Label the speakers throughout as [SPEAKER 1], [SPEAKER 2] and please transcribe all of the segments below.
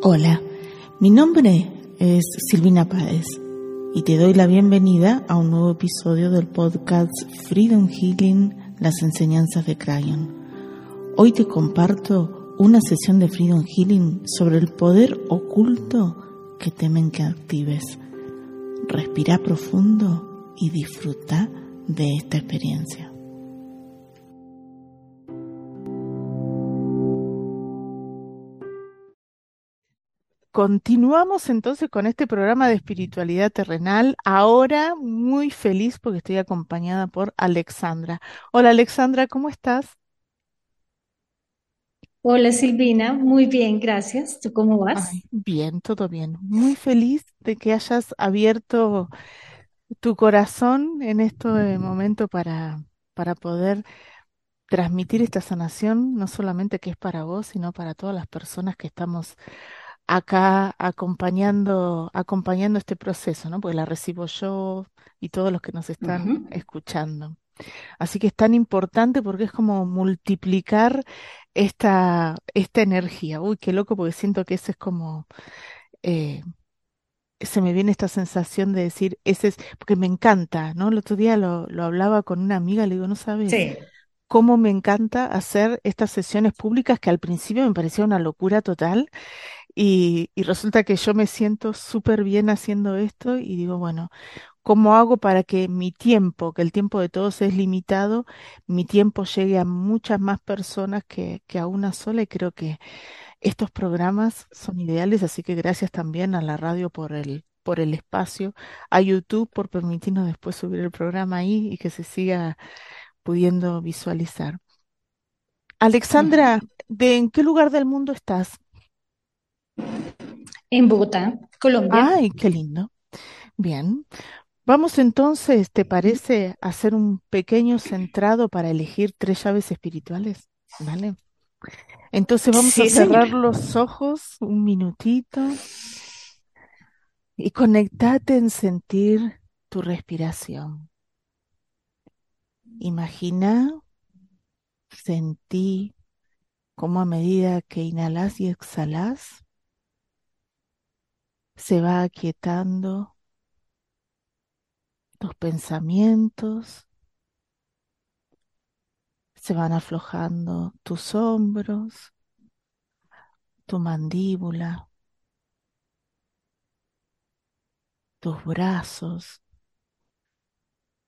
[SPEAKER 1] Hola, mi nombre es Silvina Páez y te doy la bienvenida a un nuevo episodio del podcast Freedom Healing, las enseñanzas de Crayon. Hoy te comparto una sesión de Freedom Healing sobre el poder oculto que temen que actives. Respira profundo y disfruta de esta experiencia. Continuamos entonces con este programa de espiritualidad terrenal. Ahora muy feliz porque estoy acompañada por Alexandra. Hola Alexandra, ¿cómo estás?
[SPEAKER 2] Hola Silvina, muy bien, gracias. ¿Tú cómo vas?
[SPEAKER 1] Ay, bien, todo bien. Muy feliz de que hayas abierto tu corazón en este momento para, para poder transmitir esta sanación, no solamente que es para vos, sino para todas las personas que estamos acá acompañando, acompañando este proceso, ¿no? Porque la recibo yo y todos los que nos están escuchando. Así que es tan importante porque es como multiplicar esta, esta energía. Uy, qué loco, porque siento que ese es como, eh, se me viene esta sensación de decir, ese es, porque me encanta, ¿no? El otro día lo, lo hablaba con una amiga, le digo, no sabes
[SPEAKER 2] Sí,
[SPEAKER 1] cómo me encanta hacer estas sesiones públicas que al principio me parecía una locura total y, y resulta que yo me siento súper bien haciendo esto y digo, bueno, ¿cómo hago para que mi tiempo, que el tiempo de todos es limitado, mi tiempo llegue a muchas más personas que, que a una sola? Y creo que estos programas son ideales, así que gracias también a la radio por el, por el espacio, a YouTube por permitirnos después subir el programa ahí y que se siga pudiendo visualizar. Alexandra, ¿de en qué lugar del mundo estás?
[SPEAKER 2] En Bogotá, Colombia.
[SPEAKER 1] Ay, qué lindo. Bien. Vamos entonces, ¿te parece hacer un pequeño centrado para elegir tres llaves espirituales? ¿Vale? Entonces vamos a cerrar
[SPEAKER 2] señora.
[SPEAKER 1] los ojos un minutito y conectate en sentir tu respiración. Imagina, sentí cómo a medida que inhalas y exhalas, se va aquietando tus pensamientos, se van aflojando tus hombros, tu mandíbula, tus brazos,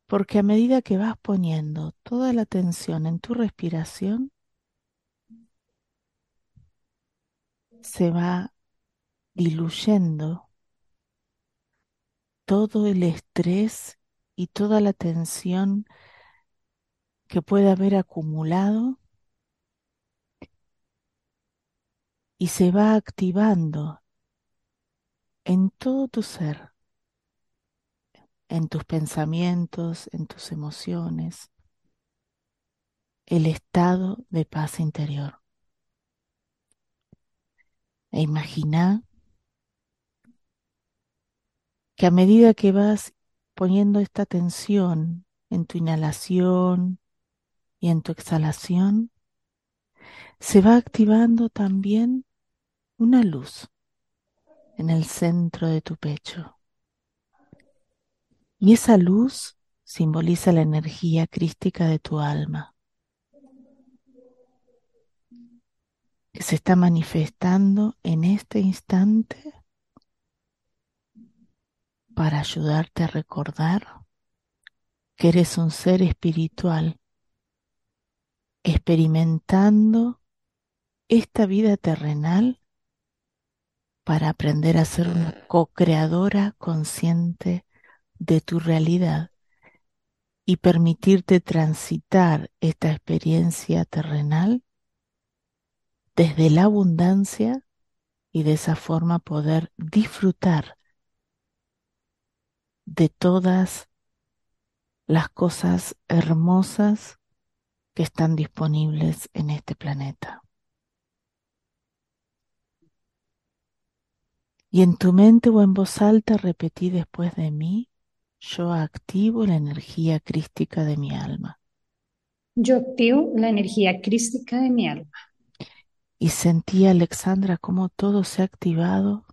[SPEAKER 1] porque a medida que vas poniendo toda la atención en tu respiración, se va diluyendo todo el estrés y toda la tensión que puede haber acumulado y se va activando en todo tu ser, en tus pensamientos, en tus emociones, el estado de paz interior. E imagina que a medida que vas poniendo esta tensión en tu inhalación y en tu exhalación, se va activando también una luz en el centro de tu pecho. Y esa luz simboliza la energía crística de tu alma, que se está manifestando en este instante para ayudarte a recordar que eres un ser espiritual experimentando esta vida terrenal para aprender a ser una co-creadora consciente de tu realidad y permitirte transitar esta experiencia terrenal desde la abundancia y de esa forma poder disfrutar de todas las cosas hermosas que están disponibles en este planeta. Y en tu mente o en voz alta repetí después de mí, yo activo la energía crística de mi alma.
[SPEAKER 2] Yo activo la energía crística de mi alma.
[SPEAKER 1] y sentí, Alexandra, cómo todo se ha activado,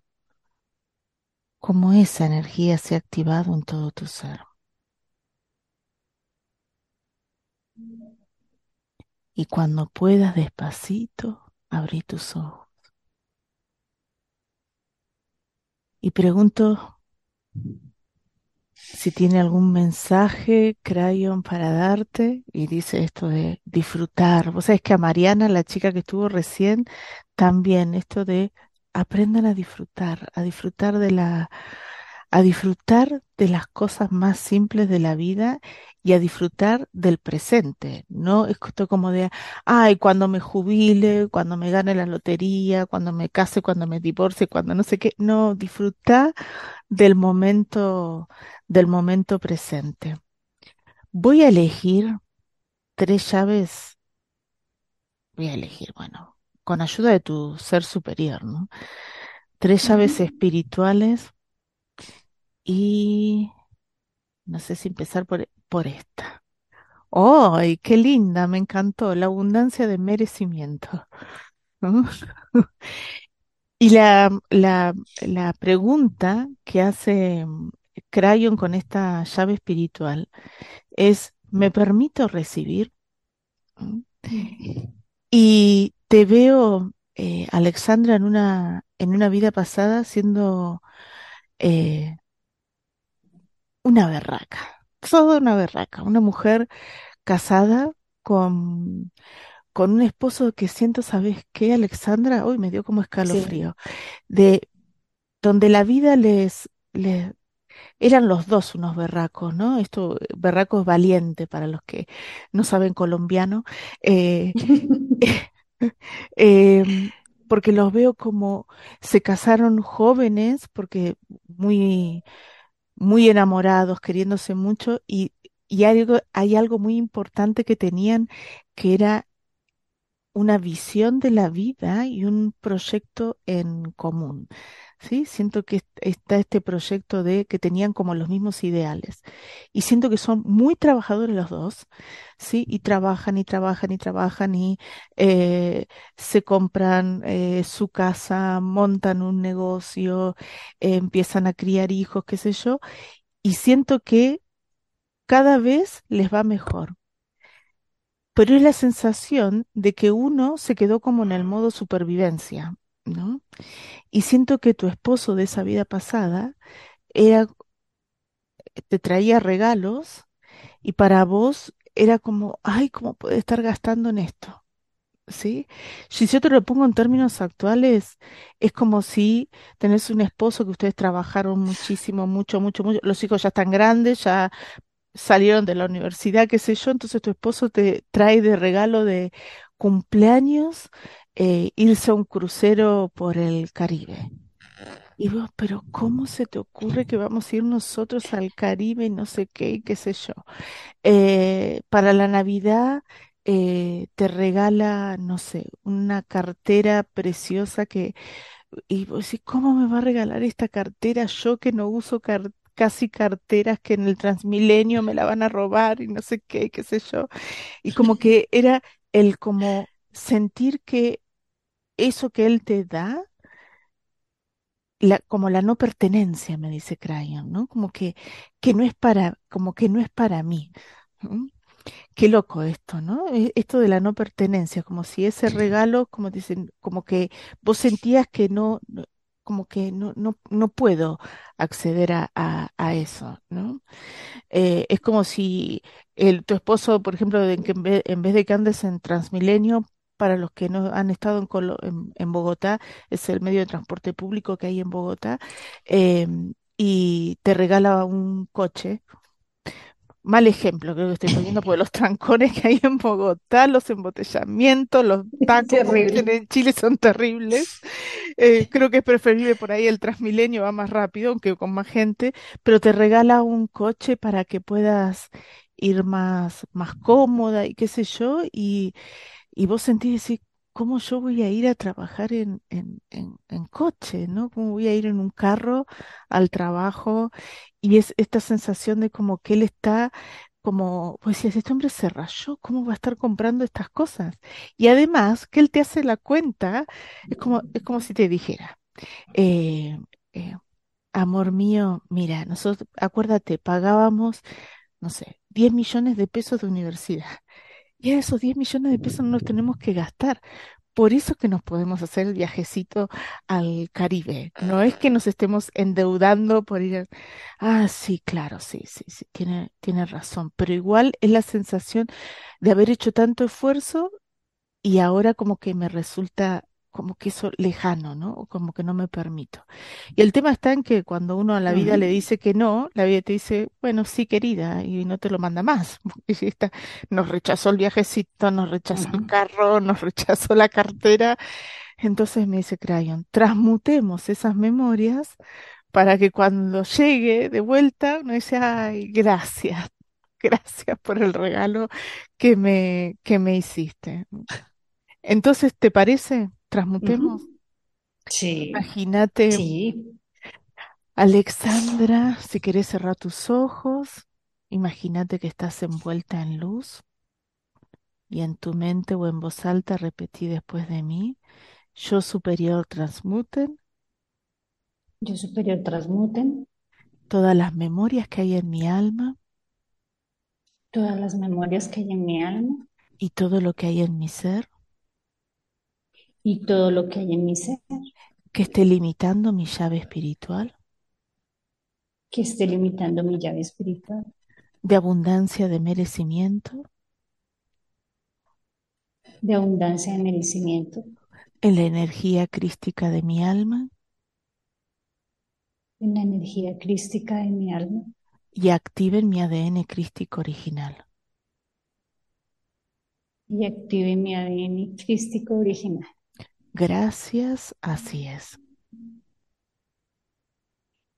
[SPEAKER 1] cómo esa energía se ha activado en todo tu ser. Y cuando puedas despacito, abrí tus ojos. Y pregunto si tiene algún mensaje, Crayon, para darte. Y dice esto de disfrutar. Vos sabés que a Mariana, la chica que estuvo recién, también esto de aprendan a disfrutar, a disfrutar de la, a disfrutar de las cosas más simples de la vida y a disfrutar del presente. No es como de, ay, cuando me jubile, cuando me gane la lotería, cuando me case, cuando me divorcie, cuando no sé qué. No, disfrutar del momento, del momento presente. Voy a elegir tres llaves. Voy a elegir, bueno, con ayuda de tu ser superior, ¿no? Tres llaves espirituales y no sé si empezar por, por esta. ¡Ay, qué linda! Me encantó. La abundancia de merecimiento. ¿no? Y la, la, la pregunta que hace mm, Crayon con esta llave espiritual es, ¿me permito recibir? ¿Mm? Y te veo, eh, Alexandra, en una, en una vida pasada siendo eh, una berraca, toda una berraca, una mujer casada con, con un esposo que siento, ¿sabes qué, Alexandra? Hoy me dio como
[SPEAKER 2] Sí.
[SPEAKER 1] escalofrío, de donde la vida les, les eran los dos unos berracos, ¿no? Esto, berraco es valiente para los que no saben colombiano. eh, em, porque los veo como se casaron jóvenes, porque muy, muy enamorados, queriéndose mucho, y, y hay algo muy importante que tenían, que era una visión de la vida y un proyecto en común. ¿Sí? Siento que est- está este proyecto de que tenían como los mismos ideales. Y siento que son muy trabajadores los dos, ¿sí? Y trabajan y trabajan y trabajan y eh, se compran eh, su casa, montan un negocio, empiezan a criar hijos, qué sé yo. Y siento que cada vez les va mejor. Pero es la sensación de que uno se quedó como en el modo supervivencia, ¿no? Y siento que tu esposo de esa vida pasada era, te traía regalos y para vos era como, ay, ¿cómo puede estar gastando en esto? ¿Sí? Si yo te lo pongo en términos actuales, es como si tenés un esposo que ustedes trabajaron muchísimo, mucho, mucho, mucho, los hijos ya están grandes, ya salieron de la universidad, qué sé yo, entonces tu esposo te trae de regalo de cumpleaños eh, irse a un crucero por el Caribe. Y vos, pero ¿cómo se te ocurre que vamos a ir nosotros al Caribe y no sé qué y qué sé yo? Eh, para la Navidad eh, te regala, no sé, una cartera preciosa que y vos decís, ¿cómo me va a regalar esta cartera yo que no uso casi carteras que en el Transmilenio me la van a robar y no sé qué, qué sé yo? Y como que era el como sentir que eso que él te da, la, como la no pertenencia, me dice Crayon, ¿no? Como que, que no es para, como que no es para mí. Qué loco esto, ¿no? E- Esto de la no pertenencia, como si ese regalo, como dicen, como que vos sentías que no, no- como que no, no, no puedo acceder a, a, a eso, ¿no? Eh, es como si el, tu esposo, por ejemplo, que en vez, en vez de que andes en Transmilenio, para los que no han estado en, Colo- en, en Bogotá, es el medio de transporte público que hay en Bogotá, em, y te regala un coche Mal ejemplo, creo que estoy poniendo por los trancones que hay en Bogotá, los embotellamientos, los tacos, en Chile, son terribles. Eh, creo que es preferible por ahí el Transmilenio, va más rápido, aunque con más gente, pero te regala un coche para que puedas ir más, más cómoda y qué sé yo, y, y vos sentís decir, ¿cómo yo voy a ir a trabajar en, en, en, coche, ¿no? ¿Cómo voy a ir en un carro al trabajo? Y es esta sensación de como que él está como, pues si este hombre se rayó, ¿cómo va a estar comprando estas cosas? Y además, que él te hace la cuenta, es como, es como si te dijera, eh, eh, amor mío, mira, nosotros, acuérdate, pagábamos, no sé, 10 millones de pesos de universidad. Y esos 10 millones de pesos no los tenemos que gastar. Por eso que nos podemos hacer el viajecito al Caribe. No es que nos estemos endeudando por ir. a- Ah, sí, claro, sí, sí, sí, tiene, tiene razón. Pero igual es la sensación de haber hecho tanto esfuerzo y ahora como que me resulta como que eso lejano, ¿no? Como que no me permito. Y el tema está en que cuando uno a la vida le dice que no, la vida te dice, bueno, sí, querida, y no te lo manda más. Esta nos rechazó el viajecito, nos rechazó el carro, nos rechazó la cartera. Entonces me dice Crayon, transmutemos esas memorias para que cuando llegue de vuelta uno dice, ay, gracias, gracias por el regalo que me, que me hiciste. Entonces, ¿te parece? Transmutemos.
[SPEAKER 2] Sí,
[SPEAKER 1] Imagínate,
[SPEAKER 2] sí,
[SPEAKER 1] Alexandra, si querés cerrar tus ojos, imagínate que estás envuelta en luz y en tu mente o en voz alta repetí después de mí, yo superior transmuten.
[SPEAKER 2] Yo superior transmuten.
[SPEAKER 1] Todas las memorias que hay en mi alma.
[SPEAKER 2] Todas las memorias que hay en mi alma.
[SPEAKER 1] Y todo lo que hay en mi ser
[SPEAKER 2] y todo lo que hay en mi ser.
[SPEAKER 1] Que esté limitando mi llave espiritual.
[SPEAKER 2] Que esté limitando mi llave espiritual.
[SPEAKER 1] De abundancia de merecimiento.
[SPEAKER 2] De abundancia de merecimiento.
[SPEAKER 1] En la energía crística de mi alma.
[SPEAKER 2] En la energía crística de mi alma.
[SPEAKER 1] Y activen mi ADN crístico original.
[SPEAKER 2] y active mi ADN crístico original.
[SPEAKER 1] Gracias, así es.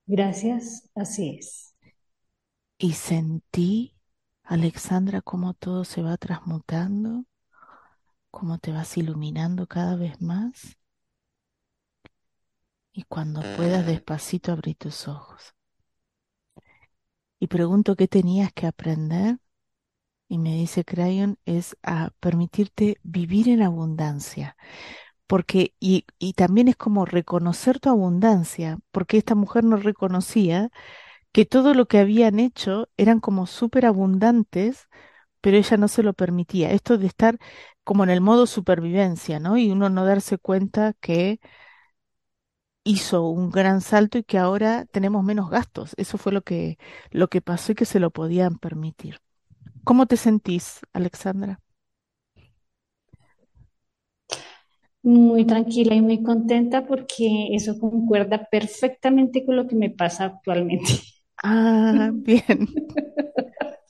[SPEAKER 2] Gracias, así es.
[SPEAKER 1] Y sentí, Alexandra, cómo todo se va transmutando, cómo te vas iluminando cada vez más. Y cuando puedas, despacito abrí tus ojos. Y pregunto qué tenías que aprender. Y me dice Crayon, es a permitirte vivir en abundancia. Porque, y, y también es como reconocer tu abundancia, porque esta mujer no reconocía que todo lo que habían hecho eran como súper abundantes, pero ella no se lo permitía. Esto de estar como en el modo supervivencia, ¿no? Y uno no darse cuenta que hizo un gran salto y que ahora tenemos menos gastos. Eso fue lo que, lo que pasó y que se lo podían permitir. ¿Cómo te sentís, Alexandra?
[SPEAKER 2] Muy tranquila y muy contenta porque eso concuerda perfectamente con lo que me pasa actualmente.
[SPEAKER 1] Ah, bien.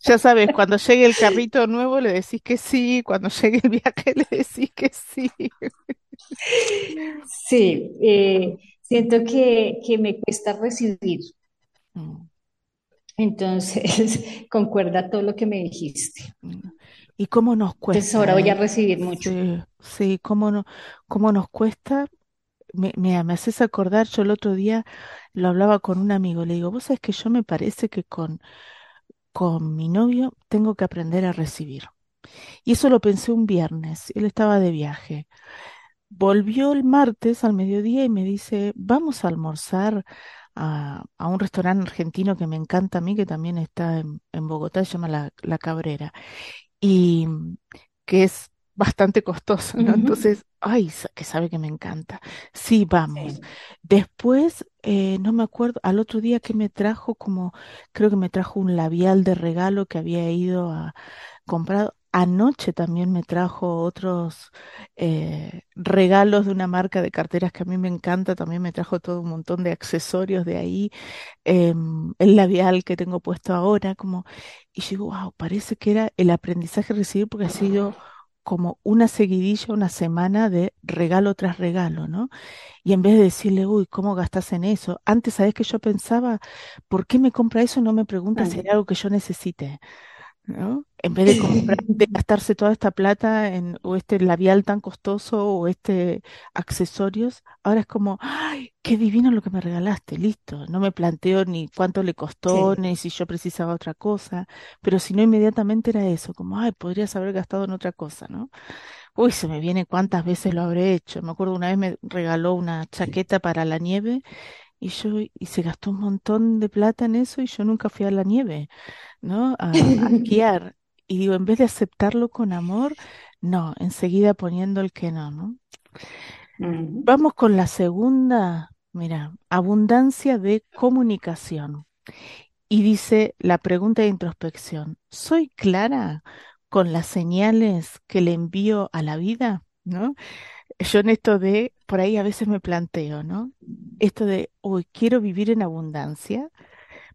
[SPEAKER 1] Ya sabes, cuando llegue el carrito nuevo le decís que sí, cuando llegue el viaje le decís que sí.
[SPEAKER 2] Sí, eh, siento que, que me cuesta recibir, entonces concuerda todo lo que me dijiste.
[SPEAKER 1] mm. ¿Y cómo nos
[SPEAKER 2] Entonces ahora
[SPEAKER 1] cuesta,
[SPEAKER 2] voy a recibir mucho.
[SPEAKER 1] Sí, sí, cómo no, cómo nos cuesta. Me, me, haces acordar, yo el otro día lo hablaba con un amigo, le digo, vos sabés que yo me parece que con, con mi novio tengo que aprender a recibir. Y eso lo pensé un viernes, él estaba de viaje. Volvió el martes al mediodía y me dice, vamos a almorzar a, a un restaurante argentino que me encanta a mí, que también está en, en Bogotá, se llama La, La Cabrera, y que es bastante costoso, ¿no? Entonces, ay, que sabe que me encanta. Sí, vamos.
[SPEAKER 2] Sí.
[SPEAKER 1] Después, eh, no me acuerdo, al otro día que me trajo, como, creo que me trajo un labial de regalo que había ido a comprado. Anoche también me trajo otros eh, regalos de una marca de carteras que a mí me encanta. También me trajo todo un montón de accesorios de ahí. em, el labial que tengo puesto ahora, como. Y digo, wow, parece que era el aprendizaje recibido porque ha sido como una seguidilla, una semana de regalo tras regalo, ¿no? Y en vez de decirle, uy, ¿cómo gastas en eso? Antes, ¿sabes que yo pensaba? ¿Por qué me compra eso y no me pregunta si
[SPEAKER 2] Mm.
[SPEAKER 1] algo que yo necesite? ¿No? En vez de comprar, de gastarse toda esta plata en o este labial tan costoso o este accesorios, ahora es como, ay, qué divino lo que me regalaste, listo. No me planteo ni cuánto le costó,
[SPEAKER 2] Sí.
[SPEAKER 1] ni si yo precisaba otra cosa, pero si no inmediatamente era eso, como, ay, podrías haber gastado en otra cosa, ¿no? Uy, se me viene cuántas veces lo habré hecho. Me acuerdo una vez me regaló una chaqueta para la nieve y yo, y se gastó un montón de plata en eso y yo nunca fui a la nieve. ¿no? A, a esquiar. Y digo, en vez de aceptarlo con amor, no, enseguida poniendo el que no, ¿no? Vamos con la segunda, mira, abundancia de comunicación. Y dice la pregunta de introspección, ¿soy clara con las señales que le envío a la vida? ¿No? Yo en esto de, por ahí a veces me planteo, ¿no? Esto de, hoy quiero vivir en abundancia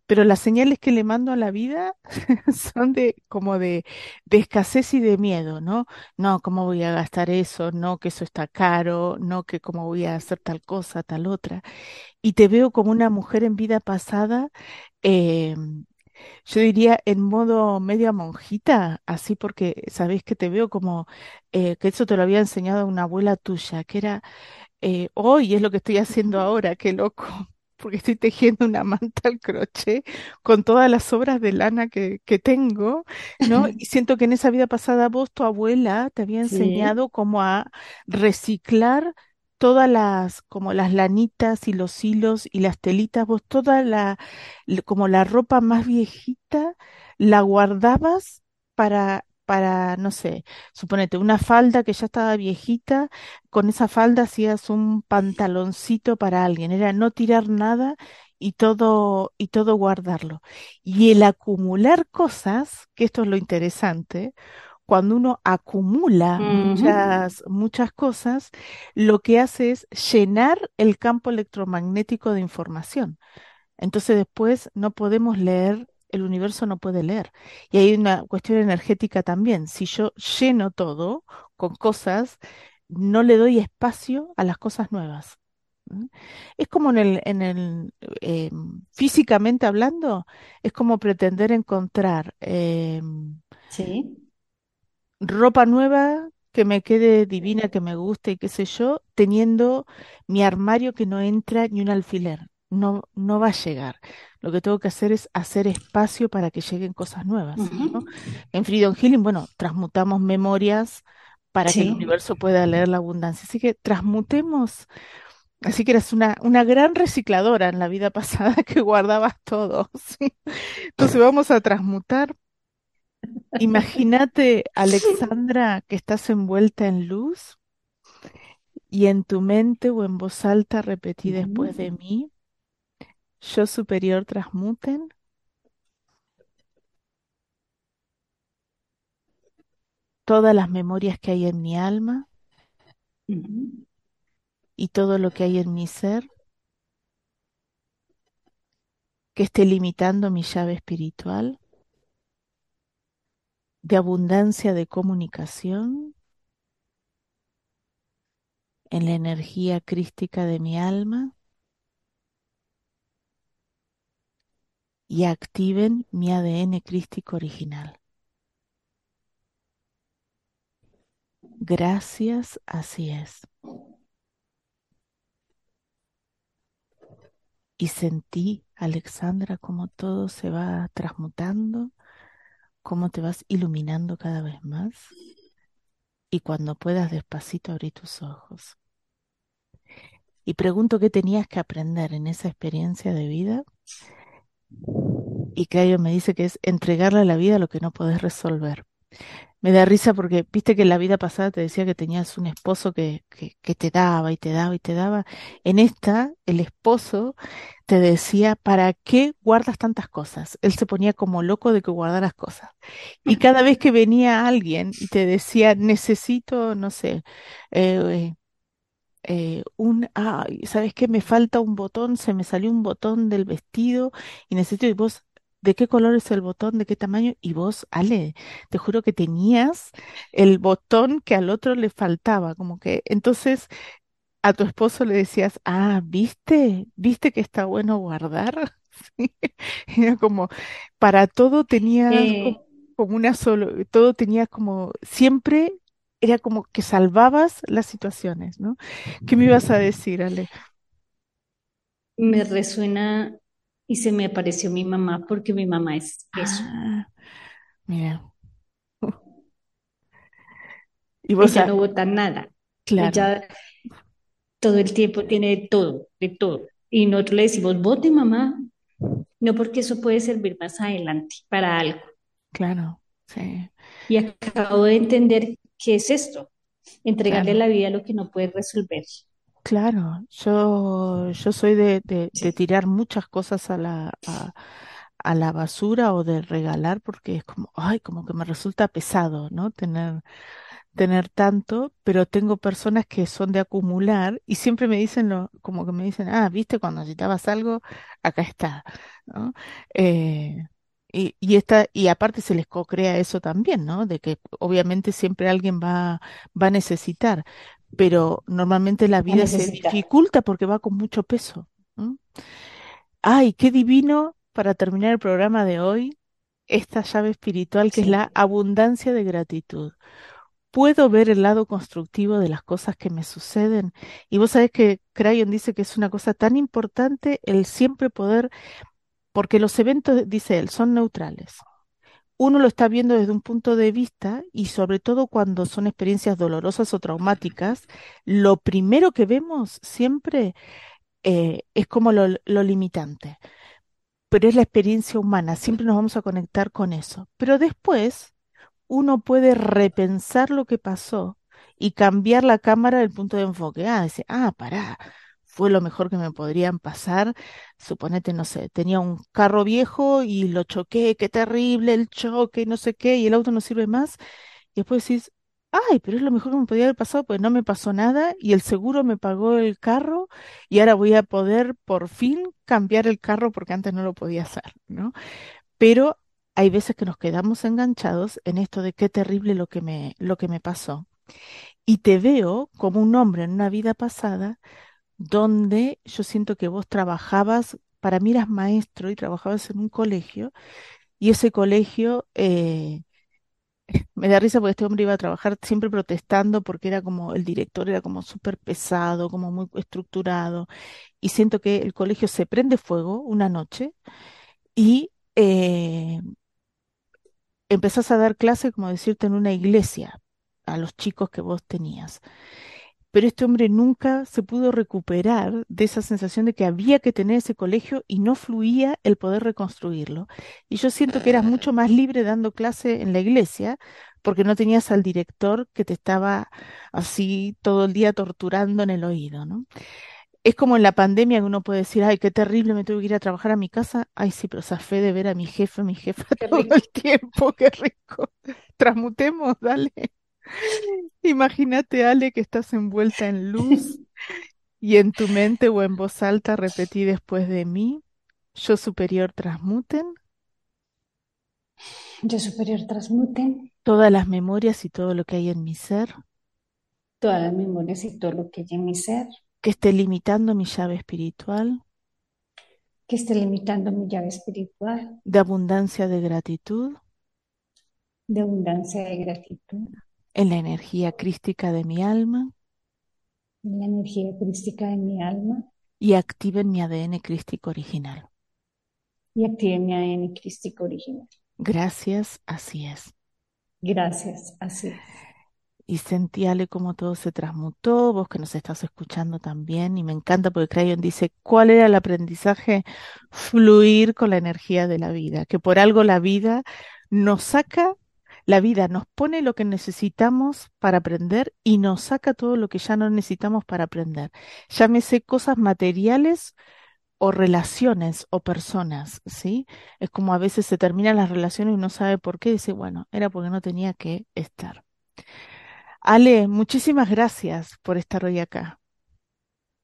[SPEAKER 1] pero las señales que le mando a la vida son de como de, de escasez y de miedo, ¿no? No, ¿cómo voy a gastar eso? No, que eso está caro, no, que cómo voy a hacer tal cosa, tal otra. Y te veo como una mujer en vida pasada, eh, yo diría en modo media monjita, así porque sabés que te veo como eh, que eso te lo había enseñado una abuela tuya, que era eh, hoy es lo que estoy haciendo ahora, qué loco, porque estoy tejiendo una manta al crochet con todas las obras de lana que, que tengo, ¿no? Y siento que en esa vida pasada vos, tu abuela, te había
[SPEAKER 2] Sí.
[SPEAKER 1] enseñado cómo a reciclar todas las, como las lanitas y los hilos y las telitas, vos toda la, como la ropa más viejita, la guardabas para, para, no sé, suponete, una falda que ya estaba viejita con esa falda hacías un pantaloncito para alguien, era no tirar nada y todo, y todo guardarlo. Y el acumular cosas, que esto es lo interesante, cuando uno acumula muchas, muchas cosas, lo que hace es llenar el campo electromagnético de información. Entonces después no podemos leer, el universo no puede leer. Y hay una cuestión energética también. Si yo lleno todo con cosas, no le doy espacio a las cosas nuevas. Es como en el, en el eh, físicamente hablando, es como pretender encontrar eh,
[SPEAKER 2] Sí.
[SPEAKER 1] Ropa nueva que me quede divina, que me guste y qué sé yo, teniendo mi armario que no entra ni un alfiler. No, no va a llegar. Lo que tengo que hacer es hacer espacio para que lleguen cosas nuevas. En Freedom Healing, bueno, transmutamos memorias para que el universo pueda leer la abundancia. Así que transmutemos. Así que eras una, una gran recicladora en la vida pasada que guardabas todo, ¿sí? Entonces vamos a transmutar Imagínate, Alexandra, que estás envuelta en luz y en tu mente o en voz alta repetí después de
[SPEAKER 2] Ujú,
[SPEAKER 1] mí, yo superior transmuten. Todas las memorias que hay en mi alma
[SPEAKER 2] ujú,
[SPEAKER 1] y todo lo que hay en mi ser que esté limitando mi llave espiritual de abundancia de comunicación en la energía crística de mi alma y activen mi ADN crístico original. Gracias, así es. Y sentí, Alexandra, cómo todo se va transmutando, cómo te vas iluminando cada vez más. Y cuando puedas despacito abrí tus ojos. Y pregunto qué tenías que aprender en esa experiencia de vida. Y Caio me dice que es entregarle a la vida lo que no podés resolver. Me da risa porque viste que en la vida pasada te decía que tenías un esposo que, que, que te daba y te daba y te daba. En esta, el esposo te decía, ¿para qué guardas tantas cosas? Él se ponía como loco de que guardaras cosas. Y cada vez que venía alguien y te decía, necesito, no sé, eh, eh, un, ay, ¿sabes qué? Me falta un botón, se me salió un botón del vestido y necesito, y vos, ¿de qué color es el botón? ¿De qué tamaño? Y vos, Ale, te juro que tenías el botón que al otro le faltaba, como que entonces a tu esposo le decías, ah, ¿viste? ¿Viste que está bueno guardar? Sí. Era como, para todo tenías
[SPEAKER 2] Eh,
[SPEAKER 1] como... como una solo, todo tenía como, siempre era como que salvabas las situaciones, ¿no? ¿Qué me ibas a decir, Ale?
[SPEAKER 2] Me resuena y se me apareció mi mamá porque mi mamá es eso.
[SPEAKER 1] Ah, mira. Y vos,
[SPEAKER 2] Ella no vota nada.
[SPEAKER 1] claro,
[SPEAKER 2] Ella todo el tiempo tiene de todo, de todo. Y nosotros le decimos, vote mamá, no porque eso puede servir más adelante para algo.
[SPEAKER 1] claro, sí,
[SPEAKER 2] Y acabo de entender qué es esto, entregarle
[SPEAKER 1] claro.
[SPEAKER 2] la vida a lo que no puedes resolver.
[SPEAKER 1] Claro, yo, yo soy de, de, tirar muchas cosas a la, a, a la basura o de regalar porque es como, ay, como que me resulta pesado, ¿no? Tener, tener tanto, pero tengo personas que son de acumular y siempre me dicen lo, como que me dicen, ah, viste, cuando necesitabas algo, acá está, ¿no? Eh, y, y esta, y aparte se les co-crea eso también, ¿no? De que obviamente siempre alguien va, va a necesitar, pero normalmente la vida se dificulta porque va con mucho peso. Ay, qué divino para terminar el programa de hoy, esta llave espiritual que es la abundancia de gratitud puedo ver el lado constructivo de las cosas que me suceden. Y vos sabés que Crayon dice que es una cosa tan importante el siempre poder, porque los eventos, dice él, son neutrales. Uno lo está viendo desde un punto de vista y sobre todo cuando son experiencias dolorosas o traumáticas, lo primero que vemos siempre eh, es como lo, lo limitante, pero es la experiencia humana, siempre nos vamos a conectar con eso. Pero después uno puede repensar lo que pasó y cambiar la cámara del punto de enfoque. Ah, dice, ah, pará, fue lo mejor que me podrían pasar. Suponete, no sé, tenía un carro viejo y lo choqué, qué terrible el choque, no sé qué, y el auto no sirve más. Y después decís, ay, pero es lo mejor que me podría haber pasado, pues no me pasó nada y el seguro me pagó el carro y ahora voy a poder por fin cambiar el carro porque antes no lo podía hacer, ¿no? pero hay veces que nos quedamos enganchados en esto de qué terrible lo que me, lo que me pasó. Y te veo como un hombre en una vida pasada donde yo siento que vos trabajabas, para mí eras maestro y trabajabas en un colegio, y ese colegio eh, me da risa porque este hombre iba a trabajar siempre protestando porque era como, el director era como súper pesado, como muy estructurado, y siento que el colegio se prende fuego una noche y... eh, empezás a dar clase, como decirte, en una iglesia a los chicos que vos tenías. Pero este hombre nunca se pudo recuperar de esa sensación de que había que tener ese colegio y no fluía el poder reconstruirlo. Y yo siento que eras mucho más libre dando clase en la iglesia porque no tenías al director que te estaba así todo el día torturando en el oído, ¿no? Es como en la pandemia que uno puede decir, ay, qué terrible, me tuve que ir a trabajar a mi casa. Ay, sí, pero fe de ver a mi jefe, mi jefa
[SPEAKER 2] Qué
[SPEAKER 1] todo
[SPEAKER 2] rico.
[SPEAKER 1] el tiempo, qué rico. Transmutemos, dale. Imagínate, Ale, que estás envuelta en luz y en tu mente o en voz alta repetí después de mí, yo superior transmuten.
[SPEAKER 2] Yo superior transmuten.
[SPEAKER 1] Todas las memorias y todo lo que hay en mi ser,
[SPEAKER 2] todas las memorias y todo lo que hay en mi ser,
[SPEAKER 1] que esté limitando mi llave espiritual.
[SPEAKER 2] Que esté limitando mi llave espiritual.
[SPEAKER 1] De abundancia de gratitud.
[SPEAKER 2] De abundancia de gratitud,
[SPEAKER 1] en la energía crística de mi alma
[SPEAKER 2] en la energía crística de mi alma
[SPEAKER 1] y activen mi ADN crístico original.
[SPEAKER 2] y active mi ADN crístico original.
[SPEAKER 1] Gracias, así es.
[SPEAKER 2] Gracias, así es.
[SPEAKER 1] Y sentíale cómo todo se transmutó, vos que nos estás escuchando también, y me encanta porque Crayon dice, ¿cuál era el aprendizaje? Fluir con la energía de la vida, que por algo la vida nos saca, la vida nos pone lo que necesitamos para aprender y nos saca todo lo que ya no necesitamos para aprender. Llámese cosas materiales o relaciones o personas, ¿sí? Es como a veces se terminan las relaciones y uno sabe por qué, dice, bueno, era porque no tenía que estar. Ale, muchísimas gracias por estar hoy acá.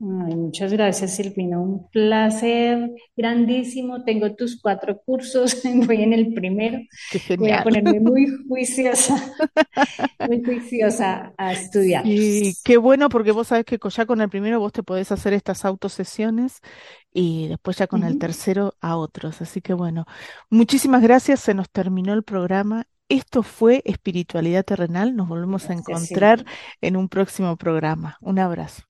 [SPEAKER 2] Ay, muchas gracias, Silvina. Un placer grandísimo. Tengo tus cuatro cursos. Voy en el primero.
[SPEAKER 1] Qué
[SPEAKER 2] Voy a ponerme muy juiciosa, muy juiciosa a
[SPEAKER 1] Y
[SPEAKER 2] estudiarlos.
[SPEAKER 1] qué bueno porque vos sabés que ya con el primero vos te podés hacer estas autosesiones y después ya con el tercero a otros. Así que bueno, muchísimas gracias. Se nos terminó el programa Esto fue Espiritualidad Terrenal. Nos volvemos a encontrar en un próximo programa. Un abrazo.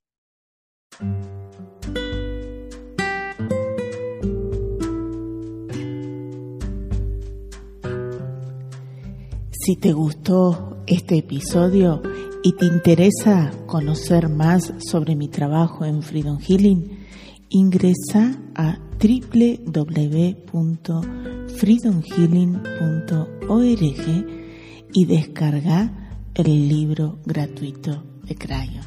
[SPEAKER 1] Si te gustó este episodio y te interesa conocer más sobre mi trabajo en Freedom Healing, ingresa a www.freedomhealing.org y descarga el libro gratuito de Crayon.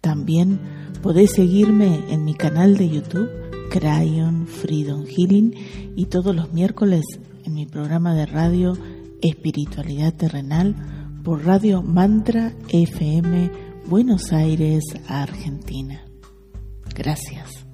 [SPEAKER 1] También podés seguirme en mi canal de YouTube, Crayon Freedom Healing, y todos los miércoles en mi programa de radio Espiritualidad Terrenal por Radio Mantra FM Buenos Aires, Argentina. Gracias.